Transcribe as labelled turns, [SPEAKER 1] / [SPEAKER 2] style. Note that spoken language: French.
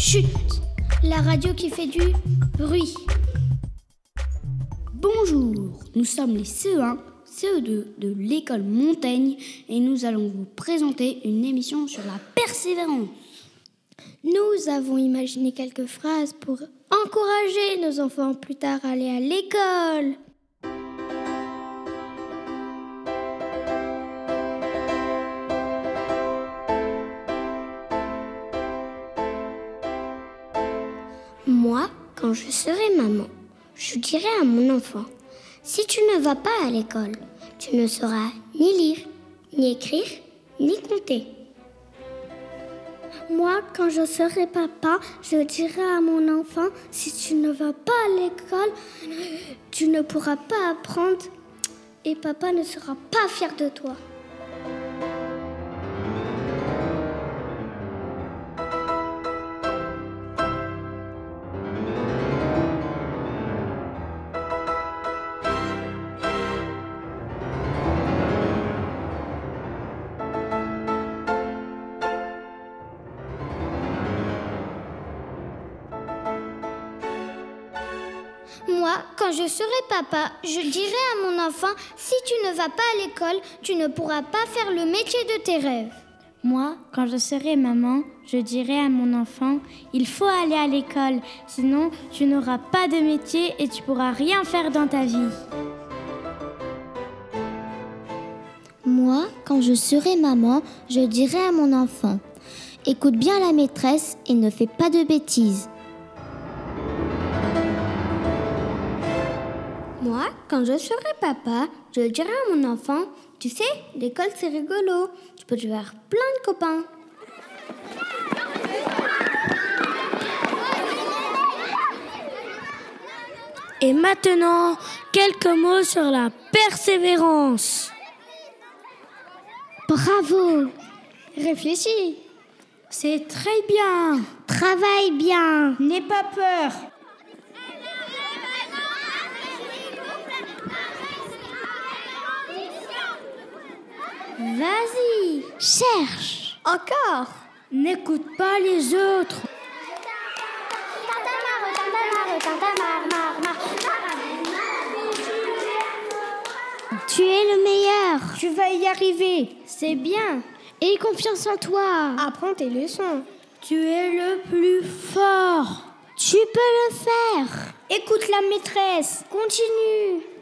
[SPEAKER 1] Chut La radio qui fait du bruit. Bonjour, nous sommes les CE1, CE2 de l'école Montaigne et nous allons vous présenter une émission sur la persévérance.
[SPEAKER 2] Nous avons imaginé quelques phrases pour encourager nos enfants plus tard à aller à l'école. Quand je serai maman, je dirai à mon enfant, si tu ne vas pas à l'école, tu ne sauras ni lire, ni écrire, ni compter. Moi, quand je serai papa, je dirai à mon enfant, si tu ne vas pas à l'école, tu ne pourras pas apprendre et papa ne sera pas fier de toi. Moi, quand je serai papa, je dirai à mon enfant, si tu ne vas pas à l'école, tu ne pourras pas faire le métier de tes rêves.
[SPEAKER 3] Moi, quand je serai maman, je dirai à mon enfant, il faut aller à l'école, sinon tu n'auras pas de métier et tu pourras rien faire dans ta vie.
[SPEAKER 4] Moi, quand je serai maman, je dirai à mon enfant, écoute bien la maîtresse et ne fais pas de bêtises.
[SPEAKER 2] Moi, quand je serai papa, je dirai à mon enfant, tu sais, l'école c'est rigolo, tu peux te faire plein de copains.
[SPEAKER 5] Et maintenant, quelques mots sur la persévérance.
[SPEAKER 2] Bravo Réfléchis
[SPEAKER 3] C'est très bien.
[SPEAKER 2] Travaille bien
[SPEAKER 3] N'aie pas peur.
[SPEAKER 2] Vas-y Cherche Encore
[SPEAKER 3] N'écoute pas les autres.
[SPEAKER 2] Tu es le meilleur
[SPEAKER 3] Tu vas y arriver.
[SPEAKER 2] C'est bien Aie confiance en toi
[SPEAKER 3] Apprends tes leçons.
[SPEAKER 5] Tu es le plus fort.
[SPEAKER 2] Tu peux le faire
[SPEAKER 3] Écoute la maîtresse.
[SPEAKER 2] Continue